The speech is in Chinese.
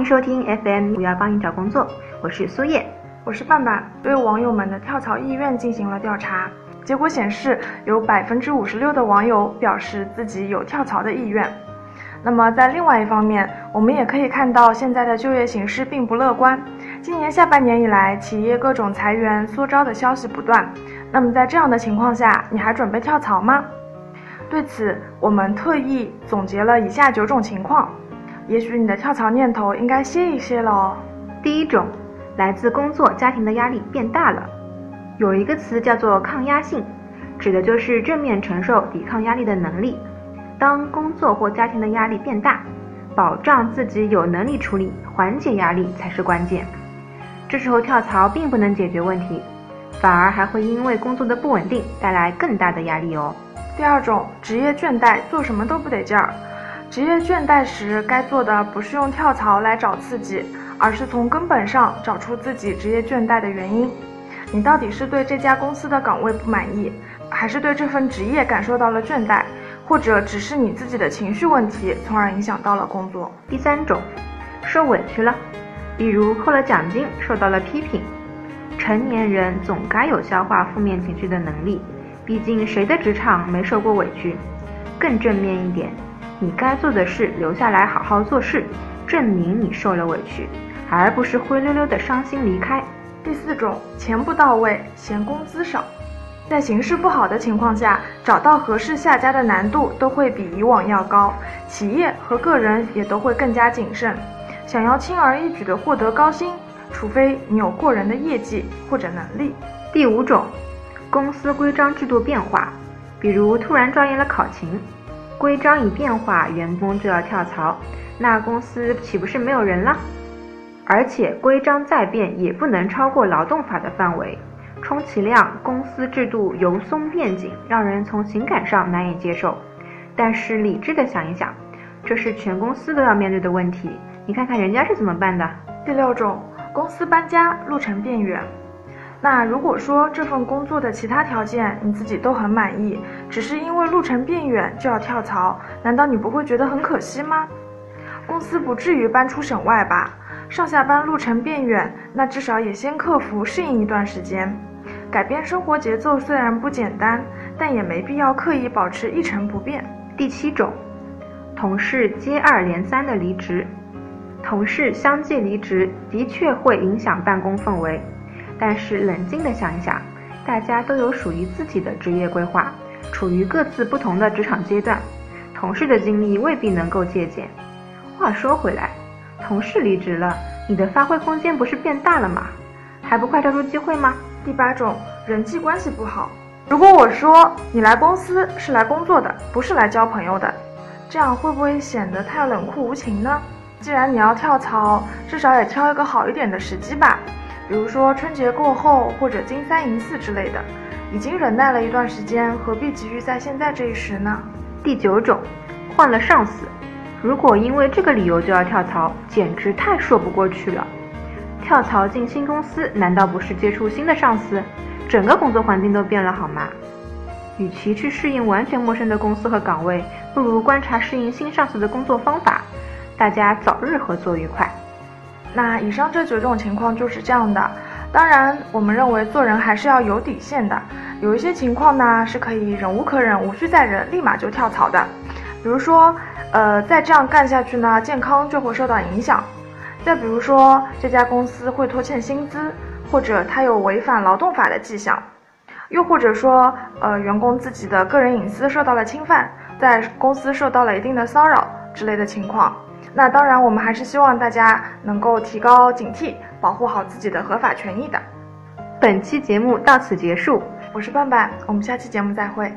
迎收听 FM 五幺帮你找工作，我是苏叶，我是范范。对网友们的跳槽意愿进行了调查，结果显示有百分之五十六的网友表示自己有跳槽的意愿。那么在另外一方面，我们也可以看到现在的就业形势并不乐观。今年下半年以来，企业各种裁员、缩招的消息不断。那么在这样的情况下，你还准备跳槽吗？对此，我们特意总结了以下九种情况，也许你的跳槽念头应该歇一歇了哦。第一种，来自工作、家庭的压力变大了。有一个词叫做抗压性，指的就是正面承受、抵抗压力的能力。当工作或家庭的压力变大，保障自己有能力处理，缓解压力才是关键。这时候跳槽并不能解决问题，反而还会因为工作的不稳定带来更大的压力哦。第二种，职业倦怠，做什么都不得劲儿。职业倦怠时，该做的不是用跳槽来找刺激，而是从根本上找出自己职业倦怠的原因。你到底是对这家公司的岗位不满意，还是对这份职业感受到了倦怠？或者只是你自己的情绪问题，从而影响到了工作。第三种，受委屈了，比如扣了奖金，受到了批评。成年人总该有消化负面情绪的能力，毕竟谁的职场没受过委屈？更正面一点，你该做的事留下来好好做事，证明你受了委屈，而不是灰溜溜的伤心离开。第四种，钱不到位，嫌工资少。在形势不好的情况下，找到合适下家的难度都会比以往要高，企业和个人也都会更加谨慎。想要轻而易举地获得高薪，除非你有过人的业绩或者能力。第五种，公司规章制度变化，比如突然抓严了考勤，规章一变化，员工就要跳槽，那公司岂不是没有人了？而且规章再变也不能超过劳动法的范围。充其量，公司制度由松变紧，让人从情感上难以接受。但是理智的想一想，这是全公司都要面对的问题。你看看人家是怎么办的。第六种，公司搬家，路程变远。那如果说这份工作的其他条件你自己都很满意，只是因为路程变远就要跳槽，难道你不会觉得很可惜吗？公司不至于搬出省外吧？上下班路程变远，那至少也先克服适应一段时间。改变生活节奏虽然不简单，但也没必要刻意保持一成不变。第七种，同事接二连三的离职，同事相继离职的确会影响办公氛围，但是冷静的想一想，大家都有属于自己的职业规划，处于各自不同的职场阶段，同事的经历未必能够借鉴。话说回来，同事离职了，你的发挥空间不是变大了吗？还不快抓住机会吗？第八种人际关系不好。如果我说你来公司是来工作的，不是来交朋友的，这样会不会显得太冷酷无情呢？既然你要跳槽，至少也挑一个好一点的时机吧，比如说春节过后或者金三银四之类的。已经忍耐了一段时间，何必急于在现在这一时呢？第九种，换了上司。如果因为这个理由就要跳槽，简直太说不过去了。跳槽进新公司，难道不是接触新的上司？整个工作环境都变了，好吗？与其去适应完全陌生的公司和岗位，不如观察适应新上司的工作方法。大家早日合作愉快。那以上这九种情况就是这样的。当然，我们认为做人还是要有底线的。有一些情况呢是可以忍无可忍，无需再忍，立马就跳槽的。比如说，呃，再这样干下去呢，健康就会受到影响。再比如说，这家公司会拖欠薪资，或者他有违反劳动法的迹象，又或者说，呃，员工自己的个人隐私受到了侵犯，在公司受到了一定的骚扰之类的情况。那当然，我们还是希望大家能够提高警惕，保护好自己的合法权益的。本期节目到此结束，我是伴伴，我们下期节目再会。